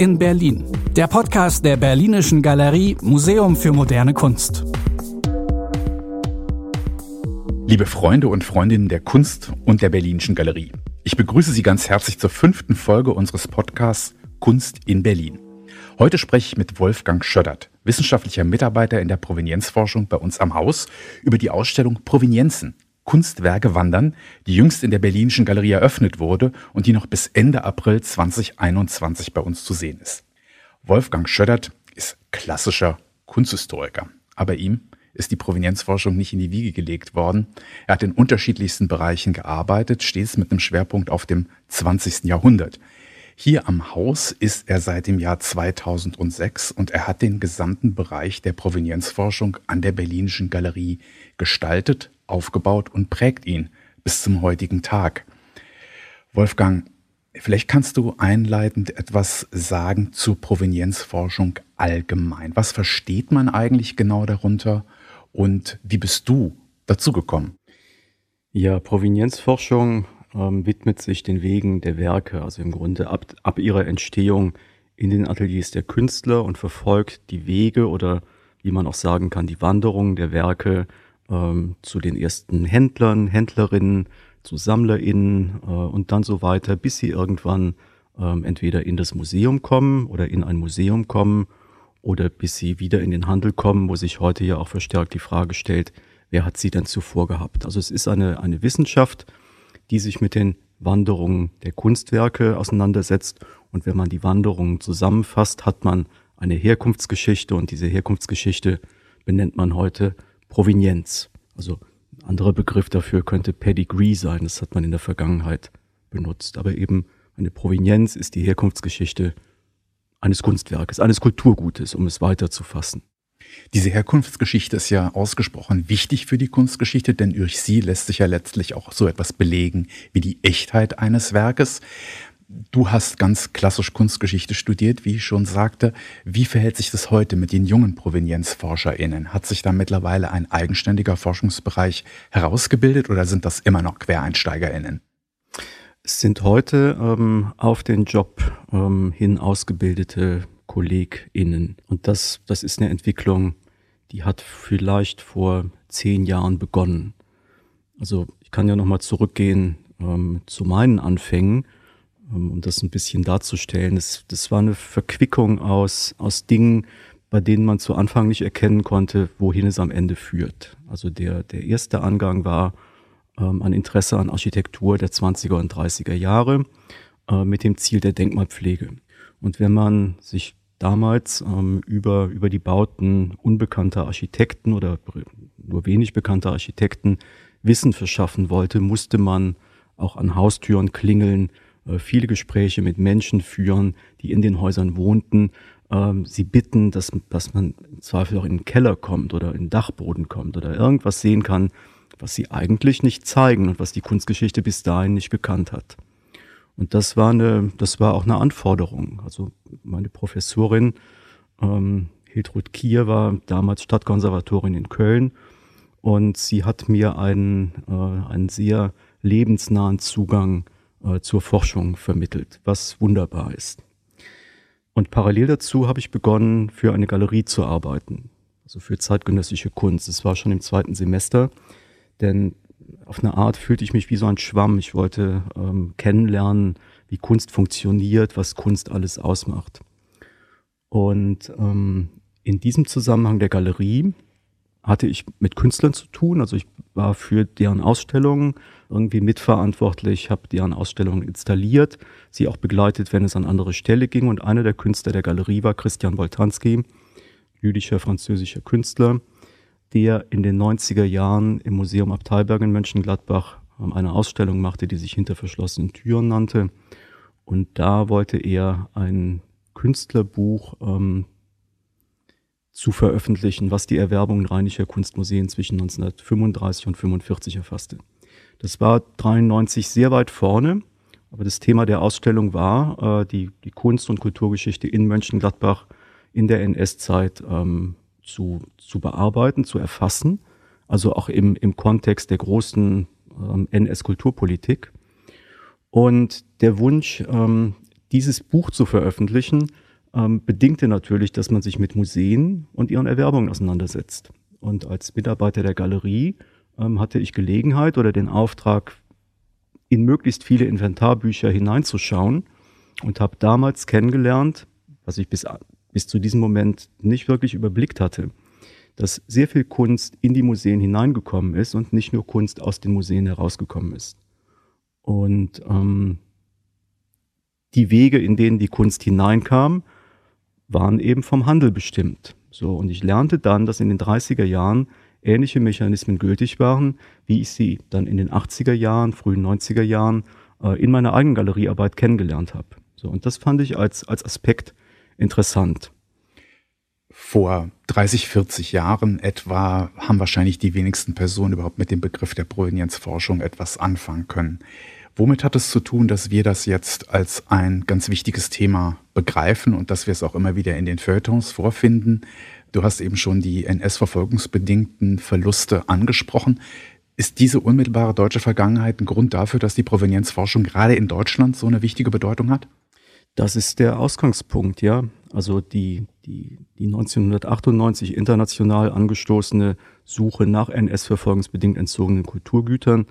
in Berlin. Der Podcast der Berlinischen Galerie Museum für moderne Kunst. Liebe Freunde und Freundinnen der Kunst und der Berlinischen Galerie. Ich begrüße Sie ganz herzlich zur fünften Folge unseres Podcasts Kunst in Berlin. Heute spreche ich mit Wolfgang Schöttert, wissenschaftlicher Mitarbeiter in der Provenienzforschung bei uns am Haus, über die Ausstellung Provenienzen, Kunstwerke wandern, die jüngst in der Berlinischen Galerie eröffnet wurde und die noch bis Ende April 2021 bei uns zu sehen ist. Wolfgang Schöttert ist klassischer Kunsthistoriker, aber ihm ist die Provenienzforschung nicht in die Wiege gelegt worden. Er hat in unterschiedlichsten Bereichen gearbeitet, stets mit einem Schwerpunkt auf dem 20. Jahrhundert. Hier am Haus ist er seit dem Jahr 2006 und er hat den gesamten Bereich der Provenienzforschung an der Berlinischen Galerie gestaltet, aufgebaut und prägt ihn bis zum heutigen Tag. Wolfgang, vielleicht kannst du einleitend etwas sagen zur Provenienzforschung allgemein. Was versteht man eigentlich genau darunter und wie bist du dazu gekommen? Ja, Provenienzforschung ähm, widmet sich den Wegen der Werke, also im Grunde ab, ab ihrer Entstehung in den Ateliers der Künstler und verfolgt die Wege oder wie man auch sagen kann, die Wanderung der Werke ähm, zu den ersten Händlern, Händlerinnen, zu SammlerInnen äh, und dann so weiter, bis sie irgendwann ähm, entweder in das Museum kommen oder in ein Museum kommen oder bis sie wieder in den Handel kommen, wo sich heute ja auch verstärkt die Frage stellt, wer hat sie denn zuvor gehabt? Also es ist eine, eine Wissenschaft, die sich mit den Wanderungen der Kunstwerke auseinandersetzt. Und wenn man die Wanderungen zusammenfasst, hat man eine Herkunftsgeschichte und diese Herkunftsgeschichte benennt man heute Provenienz. Also ein anderer Begriff dafür könnte Pedigree sein, das hat man in der Vergangenheit benutzt. Aber eben eine Provenienz ist die Herkunftsgeschichte eines Kunstwerkes, eines Kulturgutes, um es weiter zu fassen. Diese Herkunftsgeschichte ist ja ausgesprochen wichtig für die Kunstgeschichte, denn durch sie lässt sich ja letztlich auch so etwas belegen wie die Echtheit eines Werkes. Du hast ganz klassisch Kunstgeschichte studiert, wie ich schon sagte. Wie verhält sich das heute mit den jungen ProvenienzforscherInnen? Hat sich da mittlerweile ein eigenständiger Forschungsbereich herausgebildet oder sind das immer noch QuereinsteigerInnen? Es sind heute ähm, auf den Job ähm, hin ausgebildete KollegInnen. Und das, das ist eine Entwicklung, die hat vielleicht vor zehn Jahren begonnen. Also ich kann ja nochmal zurückgehen ähm, zu meinen Anfängen, um das ein bisschen darzustellen. Das, das war eine Verquickung aus, aus Dingen, bei denen man zu Anfang nicht erkennen konnte, wohin es am Ende führt. Also der, der erste Angang war ähm, ein Interesse an Architektur der 20er und 30er Jahre äh, mit dem Ziel der Denkmalpflege. Und wenn man sich damals ähm, über, über die Bauten unbekannter Architekten oder nur wenig bekannter Architekten Wissen verschaffen wollte, musste man auch an Haustüren klingeln, viele Gespräche mit Menschen führen, die in den Häusern wohnten, ähm, sie bitten, dass, dass man im Zweifel auch in den Keller kommt oder in den Dachboden kommt oder irgendwas sehen kann, was sie eigentlich nicht zeigen und was die Kunstgeschichte bis dahin nicht gekannt hat. Und das war eine, das war auch eine Anforderung. Also meine Professorin ähm, Hiltrud Kier war damals Stadtkonservatorin in Köln und sie hat mir einen, äh, einen sehr lebensnahen Zugang äh, zur Forschung vermittelt, was wunderbar ist. Und parallel dazu habe ich begonnen, für eine Galerie zu arbeiten, also für zeitgenössische Kunst. Es war schon im zweiten Semester, denn auf eine Art fühlte ich mich wie so ein Schwamm. Ich wollte ähm, kennenlernen, wie Kunst funktioniert, was Kunst alles ausmacht. Und ähm, in diesem Zusammenhang der Galerie hatte ich mit Künstlern zu tun. Also ich war für deren Ausstellungen irgendwie mitverantwortlich, habe deren Ausstellungen installiert, sie auch begleitet, wenn es an andere Stelle ging. Und einer der Künstler der Galerie war Christian Woltanski, jüdischer französischer Künstler der in den 90er Jahren im Museum Abteilberg in Mönchengladbach ähm, eine Ausstellung machte, die sich hinter verschlossenen Türen nannte. Und da wollte er ein Künstlerbuch ähm, zu veröffentlichen, was die Erwerbungen rheinischer Kunstmuseen zwischen 1935 und 1945 erfasste. Das war 93 sehr weit vorne, aber das Thema der Ausstellung war äh, die, die Kunst- und Kulturgeschichte in Mönchengladbach in der NS-Zeit ähm, zu, zu bearbeiten, zu erfassen, also auch im, im Kontext der großen ähm, NS-Kulturpolitik. Und der Wunsch, ähm, dieses Buch zu veröffentlichen, ähm, bedingte natürlich, dass man sich mit Museen und ihren Erwerbungen auseinandersetzt. Und als Mitarbeiter der Galerie ähm, hatte ich Gelegenheit oder den Auftrag, in möglichst viele Inventarbücher hineinzuschauen und habe damals kennengelernt, was ich bis, bis zu diesem Moment nicht wirklich überblickt hatte, dass sehr viel Kunst in die Museen hineingekommen ist und nicht nur Kunst aus den Museen herausgekommen ist. Und ähm, die Wege, in denen die Kunst hineinkam, waren eben vom Handel bestimmt. So, und ich lernte dann, dass in den 30er Jahren ähnliche Mechanismen gültig waren, wie ich sie dann in den 80er Jahren, frühen 90er Jahren äh, in meiner eigenen Galeriearbeit kennengelernt habe. So, und das fand ich als, als Aspekt interessant. Vor 30, 40 Jahren etwa haben wahrscheinlich die wenigsten Personen überhaupt mit dem Begriff der Provenienzforschung etwas anfangen können. Womit hat es zu tun, dass wir das jetzt als ein ganz wichtiges Thema begreifen und dass wir es auch immer wieder in den Feuilletons vorfinden? Du hast eben schon die NS-verfolgungsbedingten Verluste angesprochen. Ist diese unmittelbare deutsche Vergangenheit ein Grund dafür, dass die Provenienzforschung gerade in Deutschland so eine wichtige Bedeutung hat? Das ist der Ausgangspunkt, ja. Also die, die, die 1998 international angestoßene Suche nach NS-verfolgungsbedingt entzogenen Kulturgütern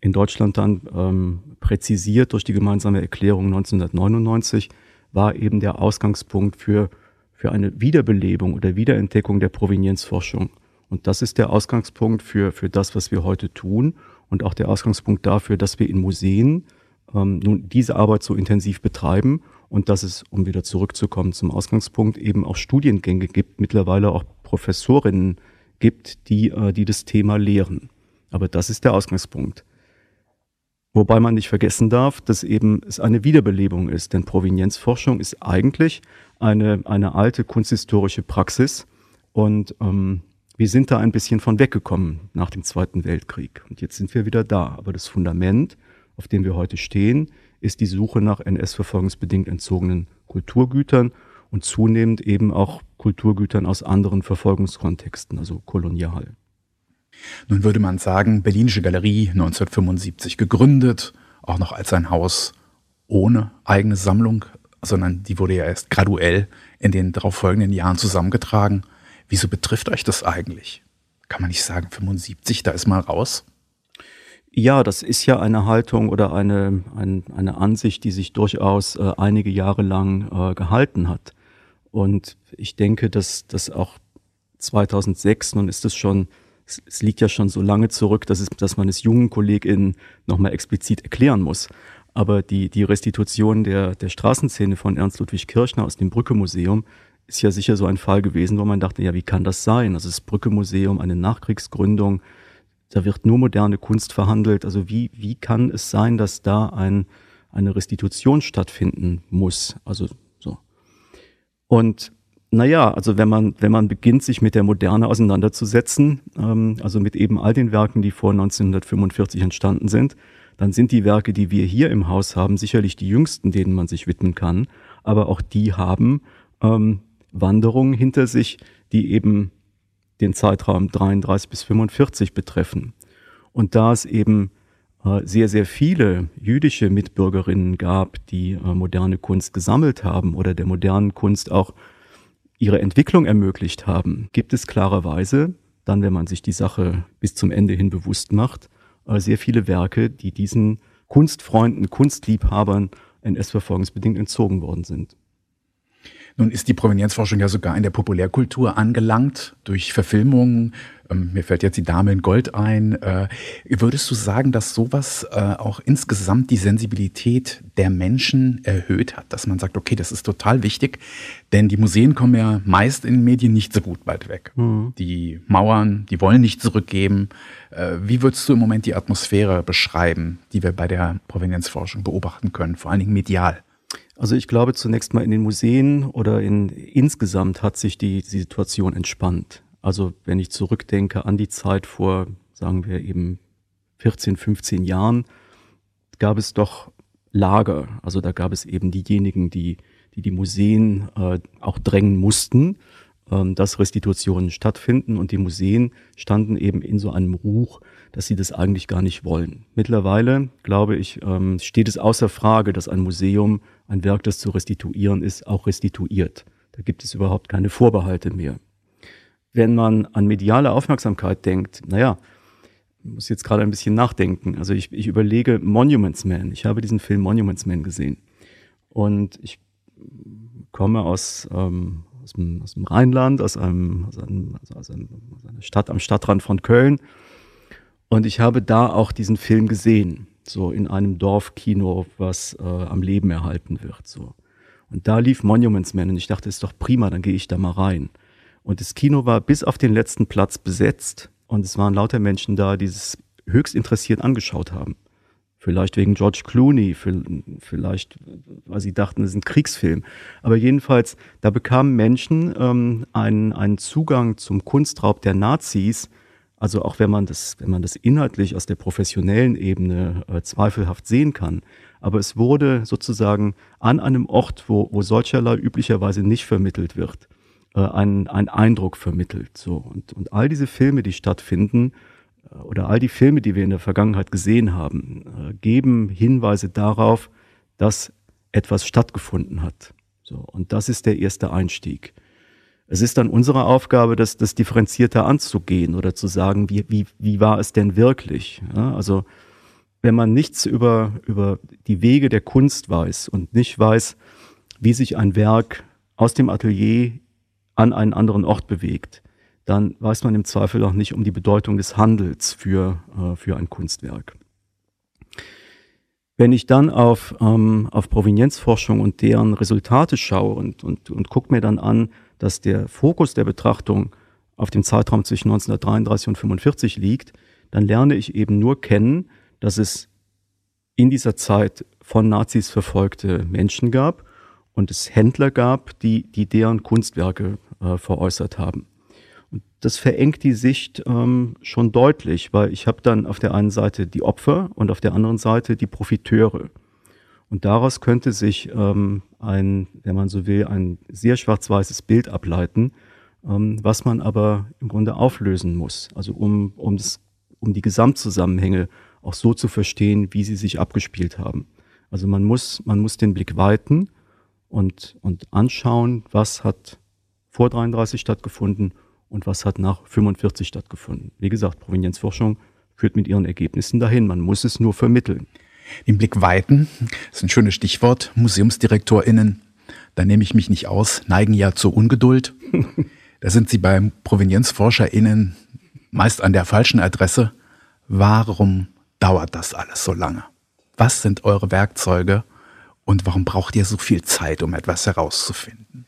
in Deutschland dann ähm, präzisiert durch die gemeinsame Erklärung 1999, war eben der Ausgangspunkt für, für eine Wiederbelebung oder Wiederentdeckung der Provenienzforschung. Und das ist der Ausgangspunkt für, für das, was wir heute tun und auch der Ausgangspunkt dafür, dass wir in Museen ähm, nun diese Arbeit so intensiv betreiben und dass es, um wieder zurückzukommen zum Ausgangspunkt, eben auch Studiengänge gibt, mittlerweile auch Professorinnen gibt, die, äh, die das Thema lehren. Aber das ist der Ausgangspunkt. Wobei man nicht vergessen darf, dass eben es eine Wiederbelebung ist, denn Provenienzforschung ist eigentlich eine, eine alte kunsthistorische Praxis und ähm, wir sind da ein bisschen von weggekommen nach dem Zweiten Weltkrieg und jetzt sind wir wieder da. Aber das Fundament, auf dem wir heute stehen, ist die Suche nach NS-verfolgungsbedingt entzogenen Kulturgütern und zunehmend eben auch Kulturgütern aus anderen Verfolgungskontexten, also kolonial. Nun würde man sagen, Berlinische Galerie 1975 gegründet, auch noch als ein Haus ohne eigene Sammlung, sondern die wurde ja erst graduell in den darauf folgenden Jahren zusammengetragen. Wieso betrifft euch das eigentlich? Kann man nicht sagen, 75, da ist mal raus? Ja, das ist ja eine Haltung oder eine, ein, eine Ansicht, die sich durchaus äh, einige Jahre lang äh, gehalten hat. Und ich denke, dass das auch 2006, nun ist es schon es, es liegt ja schon so lange zurück, dass, es, dass man es jungen KollegInnen nochmal explizit erklären muss. Aber die, die Restitution der, der Straßenszene von Ernst Ludwig Kirchner aus dem Brücke-Museum ist ja sicher so ein Fall gewesen, wo man dachte, ja, wie kann das sein? Also das Brücke-Museum, eine Nachkriegsgründung, da wird nur moderne Kunst verhandelt. Also wie, wie kann es sein, dass da ein, eine Restitution stattfinden muss? Also so. Und naja, also wenn man, wenn man beginnt, sich mit der Moderne auseinanderzusetzen, ähm, also mit eben all den Werken, die vor 1945 entstanden sind, dann sind die Werke, die wir hier im Haus haben, sicherlich die jüngsten, denen man sich widmen kann. Aber auch die haben ähm, Wanderungen hinter sich, die eben den Zeitraum 33 bis 45 betreffen. Und da es eben äh, sehr, sehr viele jüdische Mitbürgerinnen gab, die äh, moderne Kunst gesammelt haben oder der modernen Kunst auch ihre Entwicklung ermöglicht haben, gibt es klarerweise, dann wenn man sich die Sache bis zum Ende hin bewusst macht, sehr viele Werke, die diesen Kunstfreunden, Kunstliebhabern NS-verfolgungsbedingt entzogen worden sind. Nun ist die Provenienzforschung ja sogar in der Populärkultur angelangt durch Verfilmungen. Ähm, mir fällt jetzt die Dame in Gold ein. Äh, würdest du sagen, dass sowas äh, auch insgesamt die Sensibilität der Menschen erhöht hat, dass man sagt, okay, das ist total wichtig, denn die Museen kommen ja meist in den Medien nicht so gut bald weg. Mhm. Die Mauern, die wollen nicht zurückgeben. Äh, wie würdest du im Moment die Atmosphäre beschreiben, die wir bei der Provenienzforschung beobachten können, vor allen Dingen medial? Also ich glaube zunächst mal in den Museen oder in insgesamt hat sich die, die Situation entspannt. Also wenn ich zurückdenke an die Zeit vor, sagen wir eben 14, 15 Jahren, gab es doch Lager. Also da gab es eben diejenigen, die die, die Museen äh, auch drängen mussten, dass Restitutionen stattfinden und die Museen standen eben in so einem Ruch, dass sie das eigentlich gar nicht wollen. Mittlerweile, glaube ich, ähm, steht es außer Frage, dass ein Museum ein Werk, das zu restituieren ist, auch restituiert. Da gibt es überhaupt keine Vorbehalte mehr. Wenn man an mediale Aufmerksamkeit denkt, naja, muss jetzt gerade ein bisschen nachdenken. Also ich, ich überlege Monuments Man. Ich habe diesen Film Monuments Man gesehen. Und ich komme aus, ähm, aus, dem, aus dem Rheinland, aus, einem, aus, einem, also aus, einem, aus einer Stadt am Stadtrand von Köln. Und ich habe da auch diesen Film gesehen, so in einem Dorfkino, was äh, am Leben erhalten wird. So. Und da lief Monuments Man und ich dachte, ist doch prima, dann gehe ich da mal rein. Und das Kino war bis auf den letzten Platz besetzt und es waren lauter Menschen da, die es höchst interessiert angeschaut haben. Vielleicht wegen George Clooney, vielleicht, weil sie dachten, es ist ein Kriegsfilm. Aber jedenfalls, da bekamen Menschen ähm, einen, einen Zugang zum Kunstraub der Nazis. Also auch wenn man das, wenn man das inhaltlich aus der professionellen Ebene äh, zweifelhaft sehen kann. Aber es wurde sozusagen an einem Ort, wo, wo solcherlei üblicherweise nicht vermittelt wird, äh, ein, ein Eindruck vermittelt. So. Und, und all diese Filme, die stattfinden, oder all die Filme, die wir in der Vergangenheit gesehen haben, äh, geben Hinweise darauf, dass etwas stattgefunden hat. So, und das ist der erste Einstieg. Es ist dann unsere Aufgabe, das, das differenzierter anzugehen oder zu sagen, wie, wie, wie war es denn wirklich? Ja, also wenn man nichts über, über die Wege der Kunst weiß und nicht weiß, wie sich ein Werk aus dem Atelier an einen anderen Ort bewegt, dann weiß man im Zweifel auch nicht um die Bedeutung des Handels für, äh, für ein Kunstwerk. Wenn ich dann auf, ähm, auf Provenienzforschung und deren Resultate schaue und, und, und gucke mir dann an, dass der Fokus der Betrachtung auf dem Zeitraum zwischen 1933 und 1945 liegt, dann lerne ich eben nur kennen, dass es in dieser Zeit von Nazis verfolgte Menschen gab und es Händler gab, die, die deren Kunstwerke äh, veräußert haben das verengt die Sicht ähm, schon deutlich, weil ich habe dann auf der einen Seite die Opfer und auf der anderen Seite die Profiteure. Und daraus könnte sich ähm, ein, wenn man so will, ein sehr schwarz-weißes Bild ableiten, ähm, was man aber im Grunde auflösen muss. Also um, um, das, um die Gesamtzusammenhänge auch so zu verstehen, wie sie sich abgespielt haben. Also man muss, man muss den Blick weiten und, und anschauen, was hat vor 33 stattgefunden und was hat nach 45 stattgefunden. Wie gesagt, Provenienzforschung führt mit ihren Ergebnissen dahin. Man muss es nur vermitteln. Den Blick weiten ist ein schönes Stichwort. MuseumsdirektorInnen, da nehme ich mich nicht aus, neigen ja zur Ungeduld. da sind sie beim ProvenienzforscherInnen meist an der falschen Adresse. Warum dauert das alles so lange? Was sind eure Werkzeuge und warum braucht ihr so viel Zeit, um etwas herauszufinden?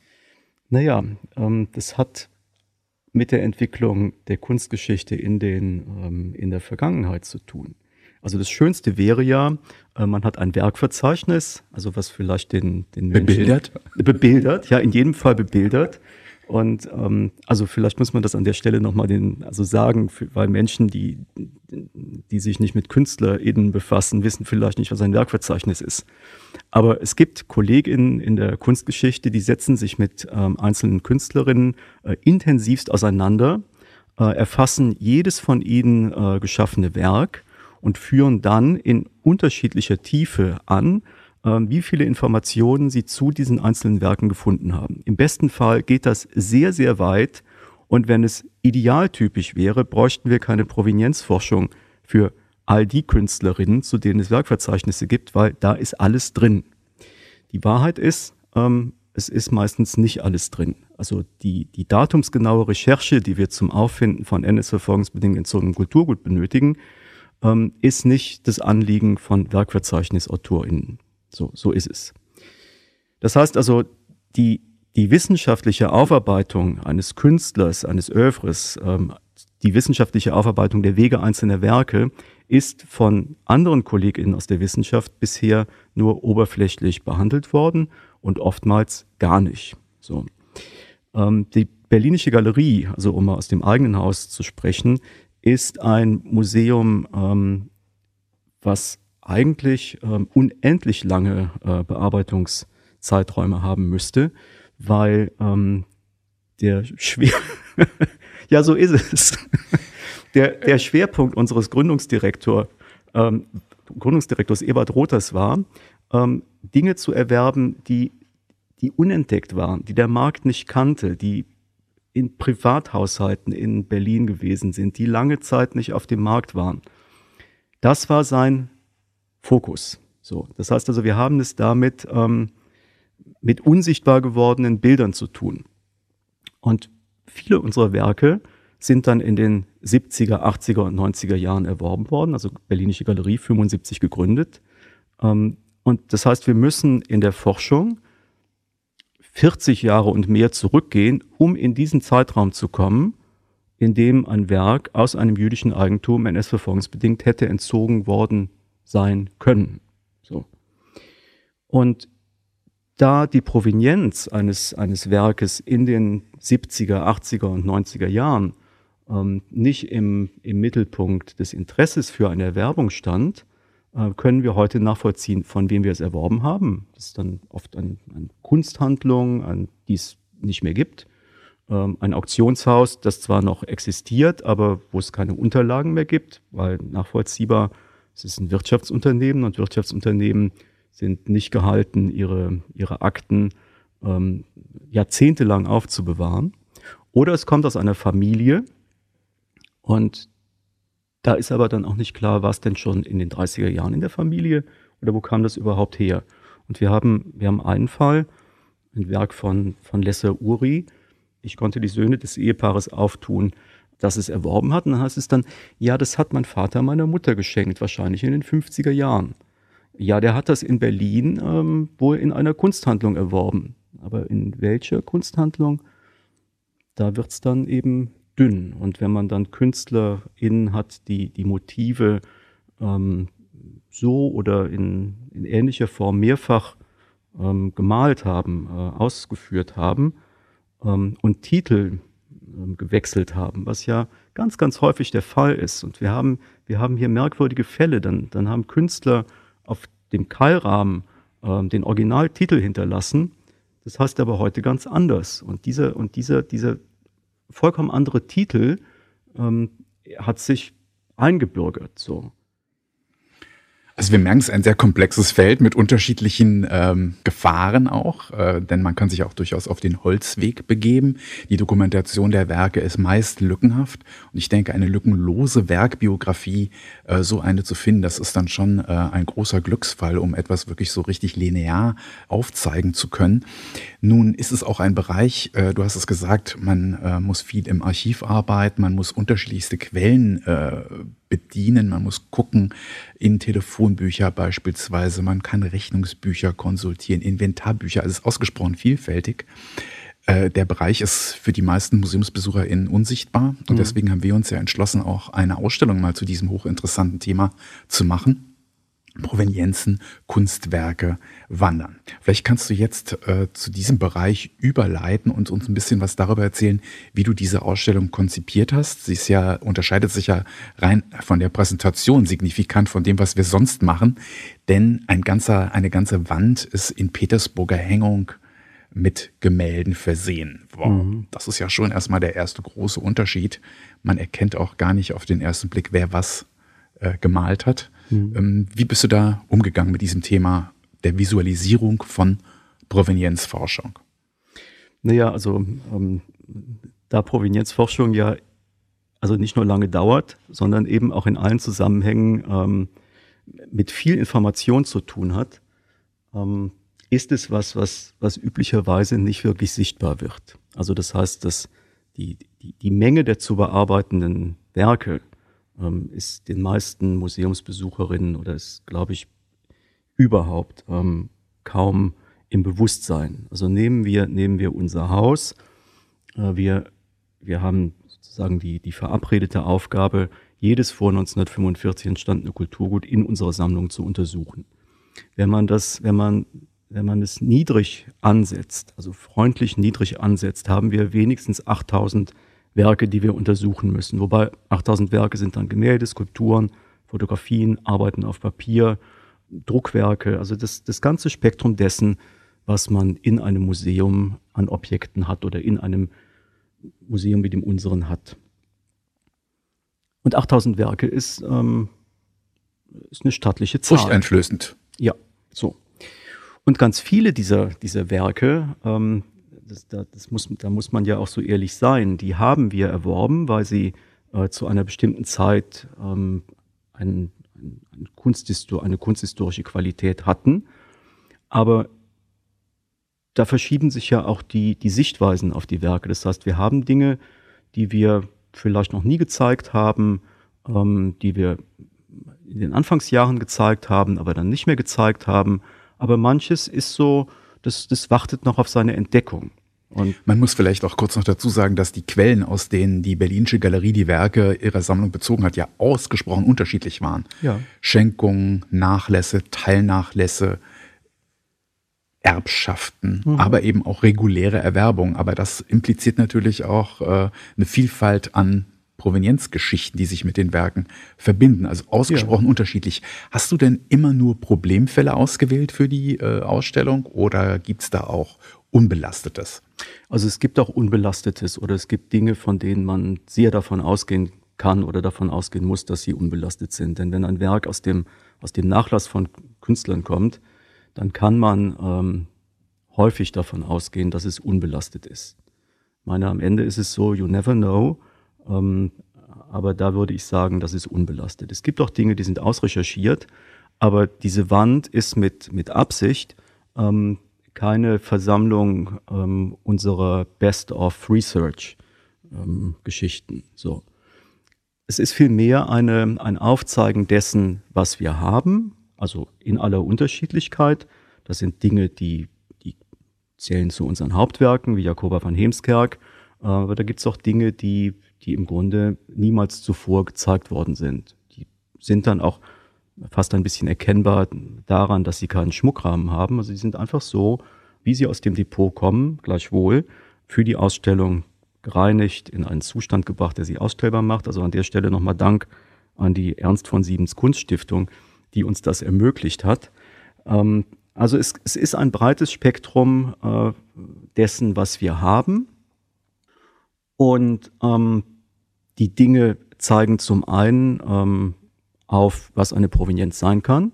Naja, ähm, das hat mit der Entwicklung der Kunstgeschichte in, den, ähm, in der Vergangenheit zu tun. Also das Schönste wäre ja, äh, man hat ein Werkverzeichnis, also was vielleicht den, den Menschen bebildert, bebildert, ja in jedem Fall bebildert und ähm, also vielleicht muss man das an der Stelle nochmal den, also sagen, für, weil Menschen, die, die sich nicht mit KünstlerInnen befassen, wissen vielleicht nicht, was ein Werkverzeichnis ist. Aber es gibt KollegInnen in der Kunstgeschichte, die setzen sich mit ähm, einzelnen Künstlerinnen äh, intensivst auseinander, äh, erfassen jedes von ihnen äh, geschaffene Werk und führen dann in unterschiedlicher Tiefe an, wie viele Informationen Sie zu diesen einzelnen Werken gefunden haben. Im besten Fall geht das sehr, sehr weit. Und wenn es idealtypisch wäre, bräuchten wir keine Provenienzforschung für all die Künstlerinnen, zu denen es Werkverzeichnisse gibt, weil da ist alles drin. Die Wahrheit ist, ähm, es ist meistens nicht alles drin. Also die, die datumsgenaue Recherche, die wir zum Auffinden von NS-verfolgungsbedingt entzogenem Kulturgut benötigen, ähm, ist nicht das Anliegen von Werkverzeichnisautorinnen. So, so ist es. Das heißt also, die, die wissenschaftliche Aufarbeitung eines Künstlers, eines Övres, ähm, die wissenschaftliche Aufarbeitung der Wege einzelner Werke ist von anderen KollegInnen aus der Wissenschaft bisher nur oberflächlich behandelt worden und oftmals gar nicht. So. Ähm, die Berlinische Galerie, also um mal aus dem eigenen Haus zu sprechen, ist ein Museum, ähm, was eigentlich ähm, unendlich lange äh, Bearbeitungszeiträume haben müsste, weil ähm, der Schwer ja, so ist es. Der, der Schwerpunkt unseres Gründungsdirektor, ähm, Gründungsdirektors Ebert Rothers war, ähm, Dinge zu erwerben, die, die unentdeckt waren, die der Markt nicht kannte, die in Privathaushalten in Berlin gewesen sind, die lange Zeit nicht auf dem Markt waren. Das war sein Fokus. So, das heißt also, wir haben es damit ähm, mit unsichtbar gewordenen Bildern zu tun. Und viele unserer Werke sind dann in den 70er, 80er und 90er Jahren erworben worden, also Berlinische Galerie 75 gegründet. Ähm, und das heißt, wir müssen in der Forschung 40 Jahre und mehr zurückgehen, um in diesen Zeitraum zu kommen, in dem ein Werk aus einem jüdischen Eigentum NS-verfolgungsbedingt hätte entzogen worden sein können. So. Und da die Provenienz eines, eines Werkes in den 70er, 80er und 90er Jahren ähm, nicht im, im Mittelpunkt des Interesses für eine Erwerbung stand, äh, können wir heute nachvollziehen, von wem wir es erworben haben. Das ist dann oft eine, eine Kunsthandlung, ein, die es nicht mehr gibt. Ähm, ein Auktionshaus, das zwar noch existiert, aber wo es keine Unterlagen mehr gibt, weil nachvollziehbar, es ist ein Wirtschaftsunternehmen und Wirtschaftsunternehmen sind nicht gehalten, ihre, ihre Akten ähm, jahrzehntelang aufzubewahren. Oder es kommt aus einer Familie und da ist aber dann auch nicht klar, was denn schon in den 30er Jahren in der Familie oder wo kam das überhaupt her. Und wir haben, wir haben einen Fall, ein Werk von, von Lesser Uri. Ich konnte die Söhne des Ehepaares auftun, das es erworben hat. Und dann heißt es dann, ja, das hat mein Vater meiner Mutter geschenkt, wahrscheinlich in den 50er Jahren. Ja, der hat das in Berlin ähm, wohl in einer Kunsthandlung erworben. Aber in welcher Kunsthandlung? Da wird es dann eben dünn. Und wenn man dann KünstlerInnen hat, die die Motive ähm, so oder in, in ähnlicher Form mehrfach ähm, gemalt haben, äh, ausgeführt haben ähm, und Titel gewechselt haben, was ja ganz, ganz häufig der Fall ist. Und wir haben, wir haben hier merkwürdige Fälle. Dann, dann haben Künstler auf dem Keilrahmen äh, den Originaltitel hinterlassen. Das heißt aber heute ganz anders. Und dieser, und dieser, dieser vollkommen andere Titel ähm, hat sich eingebürgert. So. Also wir merken es ein sehr komplexes Feld mit unterschiedlichen ähm, Gefahren auch, äh, denn man kann sich auch durchaus auf den Holzweg begeben. Die Dokumentation der Werke ist meist lückenhaft und ich denke, eine lückenlose Werkbiografie, äh, so eine zu finden, das ist dann schon äh, ein großer Glücksfall, um etwas wirklich so richtig linear aufzeigen zu können. Nun ist es auch ein Bereich, äh, du hast es gesagt, man äh, muss viel im Archiv arbeiten, man muss unterschiedlichste Quellen äh, bedienen, man muss gucken in Telefonbücher beispielsweise, man kann Rechnungsbücher konsultieren, Inventarbücher, also es ist ausgesprochen vielfältig. Äh, der Bereich ist für die meisten MuseumsbesucherInnen unsichtbar und mhm. deswegen haben wir uns ja entschlossen, auch eine Ausstellung mal zu diesem hochinteressanten Thema zu machen. Provenienzen, Kunstwerke, Wandern. Vielleicht kannst du jetzt äh, zu diesem Bereich überleiten und uns ein bisschen was darüber erzählen, wie du diese Ausstellung konzipiert hast. Sie ist ja, unterscheidet sich ja rein von der Präsentation signifikant von dem, was wir sonst machen, denn ein ganzer, eine ganze Wand ist in Petersburger Hängung mit Gemälden versehen. Wow, mhm. Das ist ja schon erstmal der erste große Unterschied. Man erkennt auch gar nicht auf den ersten Blick, wer was äh, gemalt hat. Mhm. Wie bist du da umgegangen mit diesem Thema der Visualisierung von Provenienzforschung? Naja, also ähm, da Provenienzforschung ja also nicht nur lange dauert, sondern eben auch in allen Zusammenhängen ähm, mit viel Information zu tun hat, ähm, ist es was, was, was üblicherweise nicht wirklich sichtbar wird. Also das heißt, dass die, die, die Menge der zu bearbeitenden Werke ähm, ist den meisten Museumsbesucherinnen oder ist, glaube ich, überhaupt ähm, kaum im Bewusstsein. Also nehmen wir, nehmen wir unser Haus. Äh, wir, wir haben sozusagen die, die verabredete Aufgabe, jedes vor 1945 entstandene Kulturgut in unserer Sammlung zu untersuchen. Wenn man das, wenn man, wenn man es niedrig ansetzt, also freundlich niedrig ansetzt, haben wir wenigstens 8000 Werke, die wir untersuchen müssen. Wobei 8000 Werke sind dann Gemälde, Skulpturen, Fotografien, Arbeiten auf Papier, Druckwerke, also das, das ganze Spektrum dessen, was man in einem Museum an Objekten hat oder in einem Museum wie dem unseren hat. Und 8000 Werke ist, ähm, ist eine stattliche Zahl. Furchteinflößend. Ja, so. Und ganz viele dieser, dieser Werke, ähm, das, das muss, da muss man ja auch so ehrlich sein, die haben wir erworben, weil sie äh, zu einer bestimmten Zeit ähm, ein, ein, ein Kunsthistor eine kunsthistorische Qualität hatten. Aber da verschieben sich ja auch die, die Sichtweisen auf die Werke. Das heißt, wir haben Dinge, die wir vielleicht noch nie gezeigt haben, ähm, die wir in den Anfangsjahren gezeigt haben, aber dann nicht mehr gezeigt haben. Aber manches ist so, das, das wartet noch auf seine Entdeckung. Und Man muss vielleicht auch kurz noch dazu sagen, dass die Quellen, aus denen die Berlinische Galerie die Werke ihrer Sammlung bezogen hat, ja ausgesprochen unterschiedlich waren. Ja. Schenkungen, Nachlässe, Teilnachlässe, Erbschaften, mhm. aber eben auch reguläre Erwerbung. Aber das impliziert natürlich auch äh, eine Vielfalt an Provenienzgeschichten, die sich mit den Werken verbinden, also ausgesprochen ja. unterschiedlich. Hast du denn immer nur Problemfälle ausgewählt für die äh, Ausstellung oder gibt's da auch Unbelastetes? Also es gibt auch Unbelastetes oder es gibt Dinge, von denen man sehr davon ausgehen kann oder davon ausgehen muss, dass sie unbelastet sind. Denn wenn ein Werk aus dem, aus dem Nachlass von Künstlern kommt, dann kann man ähm, häufig davon ausgehen, dass es unbelastet ist. Ich meine, am Ende ist es so, you never know, aber da würde ich sagen, das ist unbelastet. Es gibt auch Dinge, die sind ausrecherchiert, aber diese Wand ist mit, mit Absicht ähm, keine Versammlung ähm, unserer Best of Research ähm. So. Es ist vielmehr eine, ein Aufzeigen dessen, was wir haben, also in aller Unterschiedlichkeit. Das sind Dinge, die, die zählen zu unseren Hauptwerken, wie Jakoba von Hemskerk. Äh, aber da gibt es auch Dinge, die, die im Grunde niemals zuvor gezeigt worden sind. Die sind dann auch fast ein bisschen erkennbar daran, dass sie keinen Schmuckrahmen haben. Also sie sind einfach so, wie sie aus dem Depot kommen, gleichwohl für die Ausstellung gereinigt, in einen Zustand gebracht, der sie ausstellbar macht. Also an der Stelle nochmal Dank an die Ernst von Siebens Kunststiftung, die uns das ermöglicht hat. Ähm, also es, es, ist ein breites Spektrum äh, dessen, was wir haben. Und ähm, die Dinge zeigen zum einen ähm, auf, was eine Provenienz sein kann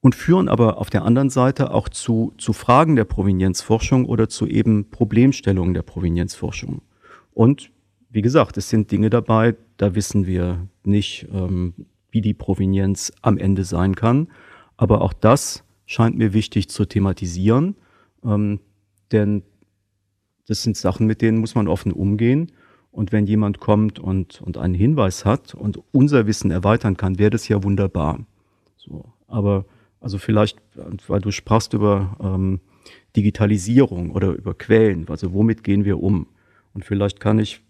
und führen aber auf der anderen Seite auch zu, zu Fragen der Provenienzforschung oder zu eben Problemstellungen der Provenienzforschung. Und wie gesagt, es sind Dinge dabei, da wissen wir nicht, ähm, wie die Provenienz am Ende sein kann. Aber auch das scheint mir wichtig zu thematisieren, ähm, denn das sind Sachen, mit denen muss man offen umgehen. Und wenn jemand kommt und, und einen Hinweis hat und unser Wissen erweitern kann, wäre das ja wunderbar. So, aber also vielleicht, weil du sprachst über ähm, Digitalisierung oder über Quellen, also womit gehen wir um? Und vielleicht kann ich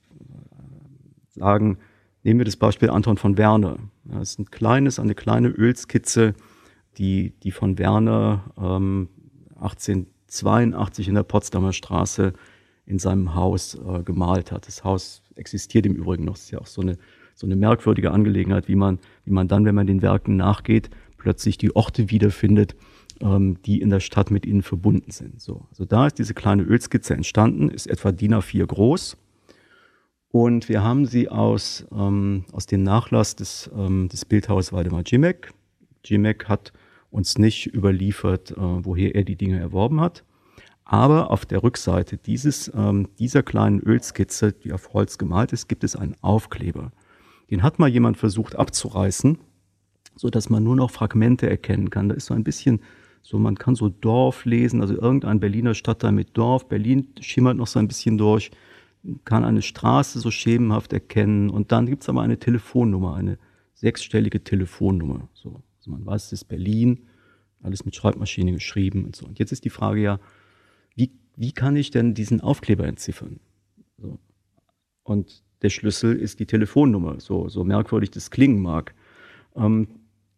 sagen, nehmen wir das Beispiel Anton von Werner. Das ist ein kleines, eine kleine Ölskizze, die, die von Werner ähm, 1882 in der Potsdamer Straße in seinem Haus äh, gemalt hat. Das Haus existiert im Übrigen noch. Das ist ja auch so eine, so eine merkwürdige Angelegenheit, wie man, wie man dann, wenn man den Werken nachgeht, plötzlich die Orte wiederfindet, ähm, die in der Stadt mit ihnen verbunden sind. So, also da ist diese kleine Ölskizze entstanden, ist etwa DIN A4 groß und wir haben sie aus, ähm, aus dem Nachlass des, ähm, des Bildhauers Waldemar Jimek. Jimek hat uns nicht überliefert, äh, woher er die Dinge erworben hat. Aber auf der Rückseite dieses, ähm, dieser kleinen Ölskizze, die auf Holz gemalt ist, gibt es einen Aufkleber. Den hat mal jemand versucht abzureißen, so dass man nur noch Fragmente erkennen kann. Da ist so ein bisschen so, man kann so Dorf lesen, also irgendein Berliner Stadtteil mit Dorf. Berlin schimmert noch so ein bisschen durch kann eine Straße so schemenhaft erkennen und dann gibt es aber eine Telefonnummer, eine sechsstellige Telefonnummer. So, also man weiß, es ist Berlin, alles mit Schreibmaschine geschrieben und so. Und jetzt ist die Frage ja, wie, kann ich denn diesen Aufkleber entziffern? So. Und der Schlüssel ist die Telefonnummer, so, so merkwürdig das klingen mag. Ähm,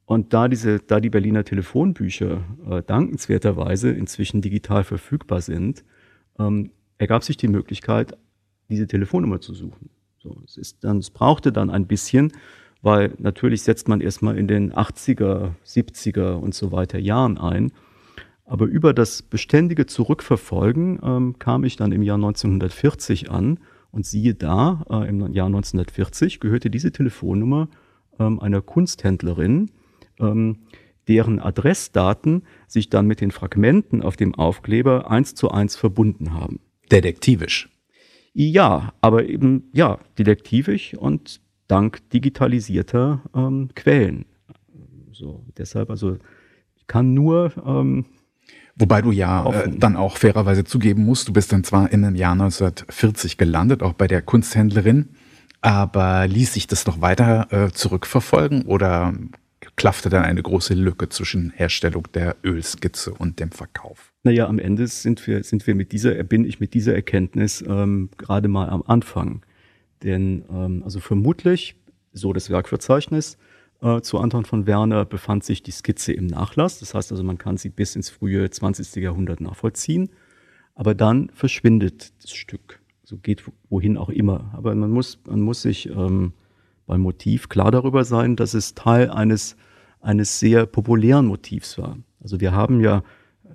und da, diese, da die Berliner Telefonbücher äh, dankenswerterweise inzwischen digital verfügbar sind, ähm, ergab sich die Möglichkeit, diese Telefonnummer zu suchen. So, es, ist dann, es brauchte dann ein bisschen, weil natürlich setzt man erstmal in den 80er, 70er und so weiter Jahren ein. Aber über das beständige Zurückverfolgen ähm, kam ich dann im Jahr 1940 an Und siehe da, äh, im Jahr 1940 gehörte diese Telefonnummer ähm, einer Kunsthändlerin, ähm, deren Adressdaten sich dann mit den Fragmenten auf dem Aufkleber eins zu eins verbunden haben. Detektivisch. Ja, aber eben, ja, detektivisch und dank digitalisierter ähm, Quellen. So, deshalb, also, ich kann nur ähm, Wobei du ja äh, dann auch fairerweise zugeben musst, du bist dann zwar in dem Jahr 1940 gelandet, auch bei der Kunsthändlerin, aber ließ sich das noch weiter äh, zurückverfolgen oder klaffte dann eine große Lücke zwischen Herstellung der Ölskizze und dem Verkauf? Naja, am Ende sind wir, sind wir mit dieser, bin ich mit dieser Erkenntnis ähm, gerade mal am Anfang. Denn ähm, also vermutlich, so das Werkverzeichnis, äh, zu Anton von Werner befand sich die Skizze im Nachlass. Das heißt also, man kann sie bis ins frühe 20. Jahrhundert nachvollziehen. Aber dann verschwindet das Stück. So geht wohin auch immer. Aber man muss, man muss sich ähm, beim Motiv klar darüber sein, dass es Teil eines, eines sehr populären Motivs war. Also wir haben ja,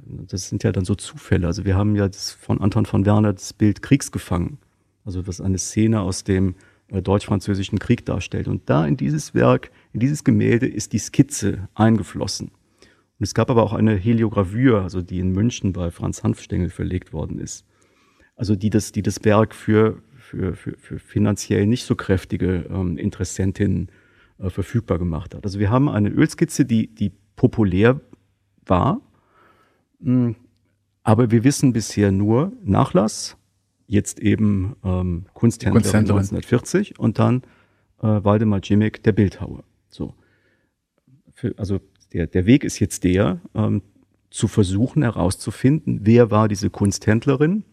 das sind ja dann so Zufälle, also wir haben ja von Anton von Werner das Bild Kriegsgefangen. Also was eine Szene aus dem äh, deutsch-französischen Krieg darstellt. Und da in dieses Werk, in dieses Gemälde ist die Skizze eingeflossen. Und es gab aber auch eine Heliogravür, also die in München bei Franz Hanfstengel verlegt worden ist. Also die das, die das Werk für, für, für, für finanziell nicht so kräftige ähm, Interessentinnen äh, verfügbar gemacht hat. Also wir haben eine Ölskizze, die, die populär war, mh, hm, aber wir wissen bisher nur Nachlass, jetzt eben ähm, Kunsthändler 1940 und dann äh, Waldemar Jimmick, der Bildhauer. So. Für, also der, der Weg ist jetzt der, ähm, zu versuchen herauszufinden, wer war diese Kunsthändlerin,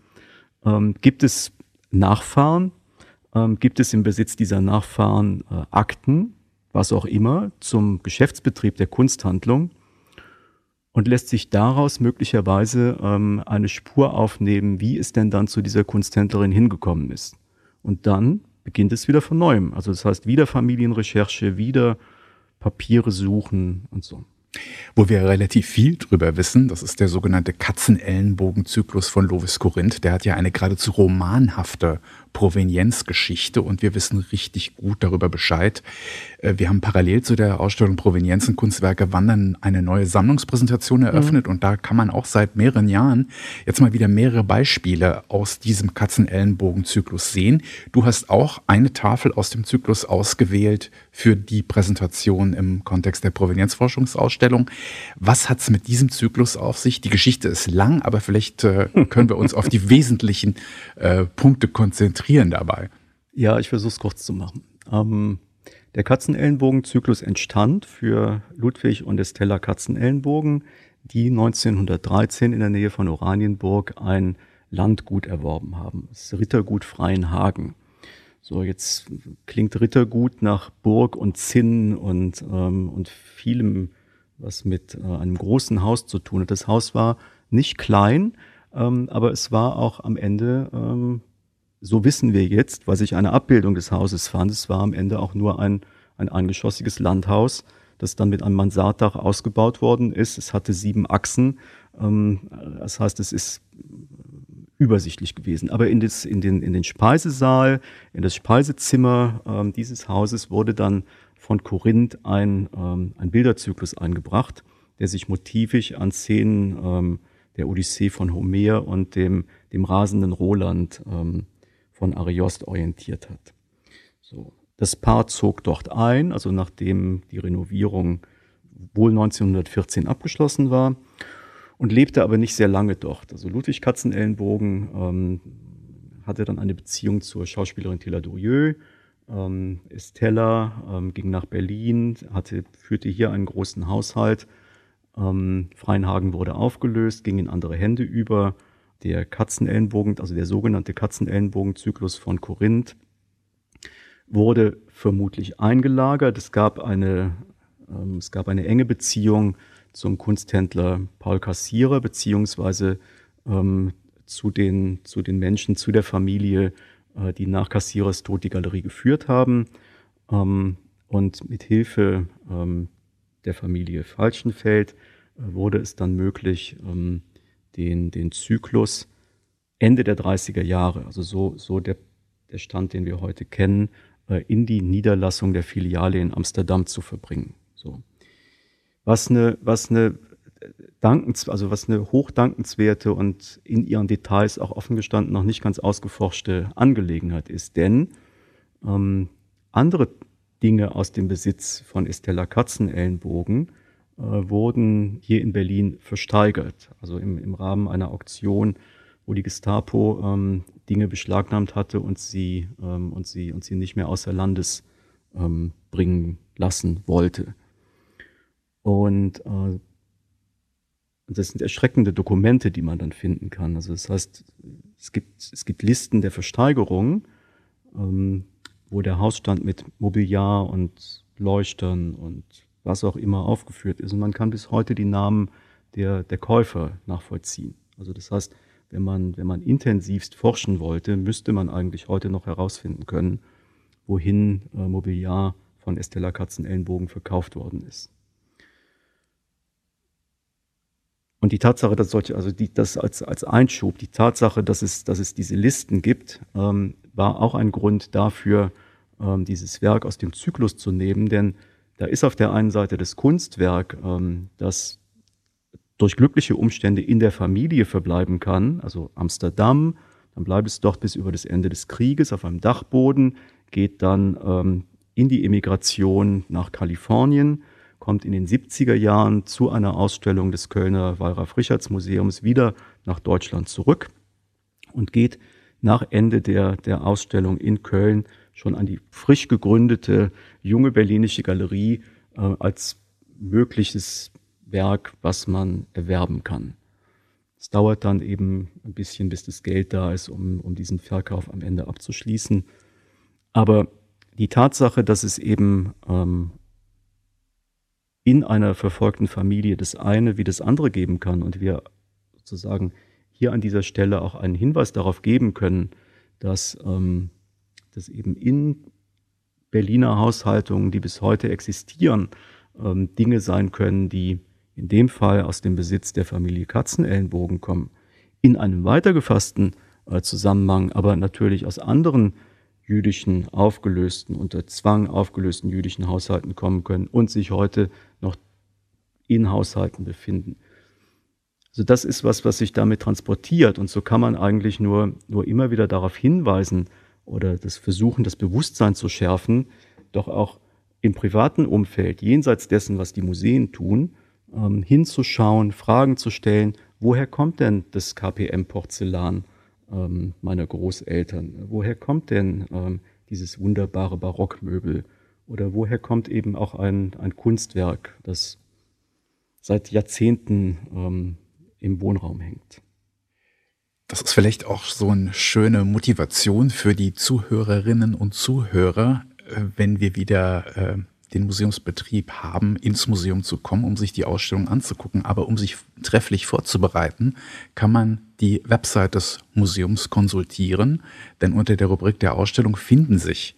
ähm, gibt es Nachfahren, ähm, gibt es im Besitz dieser Nachfahren äh, Akten, was auch immer, zum Geschäftsbetrieb der Kunsthandlung und lässt sich daraus möglicherweise ähm, eine Spur aufnehmen, wie es denn dann zu dieser Kunsthändlerin hingekommen ist. Und dann beginnt es wieder von neuem. Also das heißt wieder Familienrecherche, wieder Papiere suchen und so. Wo wir relativ viel drüber wissen, das ist der sogenannte Katzenellenbogenzyklus von Lovis Corinth. Der hat ja eine geradezu romanhafte Provenienzgeschichte und wir wissen richtig gut darüber Bescheid. Äh, wir haben parallel zu der Ausstellung Provenienzenkunstwerke Wandern eine neue Sammlungspräsentation eröffnet mhm. und da kann man auch seit mehreren Jahren jetzt mal wieder mehrere Beispiele aus diesem Katzenellenbogenzyklus sehen. Du hast auch eine Tafel aus dem Zyklus ausgewählt für die Präsentation im Kontext der Provenienzforschungsausstellung. Was hat es mit diesem Zyklus auf sich? Die Geschichte ist lang, aber vielleicht äh, können wir uns auf die wesentlichen äh, Punkte konzentrieren dabei. Ja, ich versuche es kurz zu machen. Ähm, der Katzenellenbogen-Zyklus entstand für Ludwig und Estella Katzenellenbogen, die 1913 in der Nähe von Oranienburg ein Landgut erworben haben. Das Rittergut Freienhagen. So, jetzt klingt Rittergut nach Burg und Zinn und, ähm, und vielem, was mit äh, einem großen Haus zu tun hat. Das Haus war nicht klein, ähm, aber es war auch am Ende, ähm, so wissen wir jetzt, weil sich eine Abbildung des Hauses fand, es war am Ende auch nur ein, ein eingeschossiges Landhaus, das dann mit einem Mansarddach ausgebaut worden ist. Es hatte sieben Achsen. Ähm, das heißt, es ist übersichtlich gewesen. Aber in, das, in, den, in den Speisesaal, in das Speisezimmer ähm, dieses Hauses wurde dann von Korinth ein, ähm, ein Bilderzyklus eingebracht, der sich motivisch an Szenen der Odyssee von Homer und dem, dem rasenden Roland ähm, von Ariost orientiert hat. So. Das Paar zog dort ein, also nachdem die Renovierung wohl 1914 abgeschlossen war und lebte aber nicht sehr lange dort. Also Ludwig Katzenellenbogen ähm, hatte dann eine Beziehung zur Schauspielerin Tilla Durieux. Ähm, Estella ähm, ging nach Berlin, hatte, führte hier einen großen Haushalt. Ähm, Freienhagen wurde aufgelöst, ging in andere Hände über. Der Katzenellenbogen, also der sogenannte Katzenellenbogenzyklus von Korinth, wurde vermutlich eingelagert. Es gab eine, ähm, es gab eine enge Beziehung zum Kunsthändler Paul Kassierer, beziehungsweise ähm, zu, den, zu den Menschen, zu der Familie, äh, die nach Kassierers Tod die Galerie geführt haben. Ähm, und mit Hilfe ähm, der Familie Falschenfeld äh, wurde es dann möglich, ähm, den, den Zyklus Ende der 30er Jahre, also so, so der, der Stand, den wir heute kennen, äh, in die Niederlassung der Filiale in Amsterdam zu verbringen. So. Was eine, was eine dankens, also was eine hochdankenswerte und in ihren Details auch offen gestanden noch nicht ganz ausgeforschte Angelegenheit ist. Denn ähm, andere Dinge aus dem Besitz von Estella Katzenellenbogen äh, wurden hier in Berlin versteigert. Also im, im Rahmen einer Auktion, wo die Gestapo ähm, Dinge beschlagnahmt hatte und sie, ähm, und sie, und sie nicht mehr außer Landes ähm, bringen lassen wollte. Und äh, das sind erschreckende Dokumente, die man dann finden kann. Also das heißt, es gibt, es gibt Listen der Versteigerungen, ähm, wo der Hausstand mit Mobiliar und Leuchtern und was auch immer aufgeführt ist. Und man kann bis heute die Namen der, der Käufer nachvollziehen. Also das heißt, wenn man, wenn man intensivst forschen wollte, müsste man eigentlich heute noch herausfinden können, wohin äh, Mobiliar von Estella Katzenellenbogen verkauft worden ist. Und die Tatsache, dass solche, also die, das als, als Einschub, die Tatsache, dass es, dass es diese Listen gibt, ähm, war auch ein Grund dafür, ähm, dieses Werk aus dem Zyklus zu nehmen, denn da ist auf der einen Seite das Kunstwerk, ähm, das durch glückliche Umstände in der Familie verbleiben kann, also Amsterdam, dann bleibt es dort bis über das Ende des Krieges auf einem Dachboden, geht dann ähm, in die Emigration nach Kalifornien, kommt in den 70er Jahren zu einer Ausstellung des Kölner Wallraf-Richards-Museums wieder nach Deutschland zurück und geht nach Ende der, der Ausstellung in Köln schon an die frisch gegründete junge Berlinische Galerie äh, als mögliches Werk, was man erwerben kann. Es dauert dann eben ein bisschen, bis das Geld da ist, um, um diesen Verkauf am Ende abzuschließen. Aber die Tatsache, dass es eben ähm, in einer verfolgten Familie das eine wie das andere geben kann und wir sozusagen hier an dieser Stelle auch einen Hinweis darauf geben können, dass, ähm, dass eben in Berliner Haushaltungen, die bis heute existieren, ähm, Dinge sein können, die in dem Fall aus dem Besitz der Familie Katzenellenbogen kommen, in einem weitergefassten äh, Zusammenhang, aber natürlich aus anderen jüdischen aufgelösten, unter Zwang aufgelösten jüdischen Haushalten kommen können und sich heute noch in Haushalten befinden. Also das ist was, was sich damit transportiert und so kann man eigentlich nur, nur immer wieder darauf hinweisen oder das versuchen, das Bewusstsein zu schärfen, doch auch im privaten Umfeld, jenseits dessen, was die Museen tun, ähm, hinzuschauen, Fragen zu stellen, woher kommt denn das KPM-Porzellan? ähm, meiner Großeltern. Woher kommt denn ähm, dieses wunderbare Barockmöbel? Oder woher kommt eben auch ein, ein Kunstwerk, das seit Jahrzehnten im Wohnraum hängt? Das ist vielleicht auch so eine schöne Motivation für die Zuhörerinnen und Zuhörer, äh, wenn wir wieder äh, den Museumsbetrieb haben, ins Museum zu kommen, um sich die Ausstellung anzugucken. Aber um sich trefflich vorzubereiten, kann man die Website des Museums konsultieren, denn unter der Rubrik der Ausstellung finden sich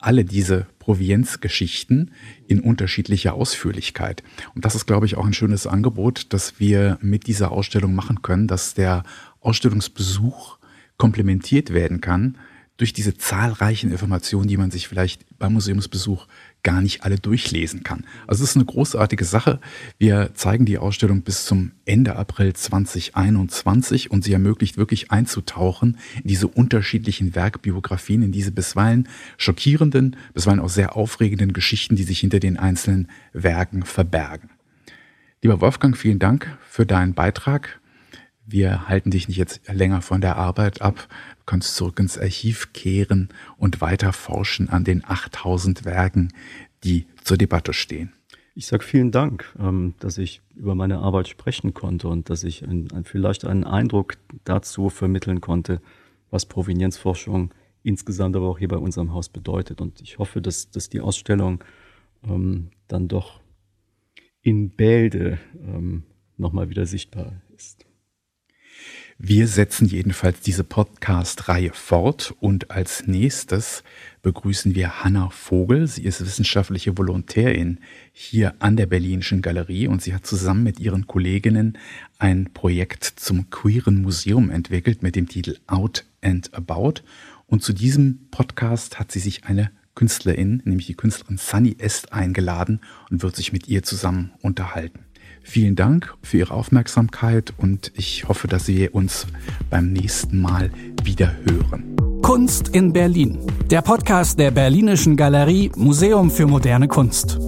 alle diese Provienzgeschichten in unterschiedlicher Ausführlichkeit. Und das ist, glaube ich, auch ein schönes Angebot, das wir mit dieser Ausstellung machen können, dass der Ausstellungsbesuch komplementiert werden kann durch diese zahlreichen Informationen, die man sich vielleicht beim Museumsbesuch gar nicht alle durchlesen kann. Also es ist eine großartige Sache. Wir zeigen die Ausstellung bis zum Ende April 2021 und sie ermöglicht wirklich einzutauchen in diese unterschiedlichen Werkbiografien, in diese bisweilen schockierenden, bisweilen auch sehr aufregenden Geschichten, die sich hinter den einzelnen Werken verbergen. Lieber Wolfgang, vielen Dank für deinen Beitrag. Wir halten dich nicht jetzt länger von der Arbeit ab kannst zurück ins Archiv kehren und weiter forschen an den 8000 Werken, die zur Debatte stehen. Ich sage vielen Dank, ähm, dass ich über meine Arbeit sprechen konnte und dass ich vielleicht einen Eindruck dazu vermitteln konnte, was Provenienzforschung insgesamt aber auch hier bei unserem Haus bedeutet. Und ich hoffe, dass, dass die Ausstellung ähm, dann doch in Bälde ähm, nochmal wieder sichtbar ist. Wir setzen jedenfalls diese Podcast-Reihe fort und als nächstes begrüßen wir Hanna Vogel. Sie ist wissenschaftliche Volontärin hier an der Berlinischen Galerie und sie hat zusammen mit ihren Kolleginnen ein Projekt zum queeren Museum entwickelt mit dem Titel Out and About. Und zu diesem Podcast hat sie sich eine Künstlerin, nämlich die Künstlerin Sunny Est, eingeladen und wird sich mit ihr zusammen unterhalten. Vielen Dank für Ihre Aufmerksamkeit und ich hoffe, dass wir uns beim nächsten Mal wieder hören. Kunst in Berlin. Der Podcast der Berlinischen Galerie Museum für moderne Kunst.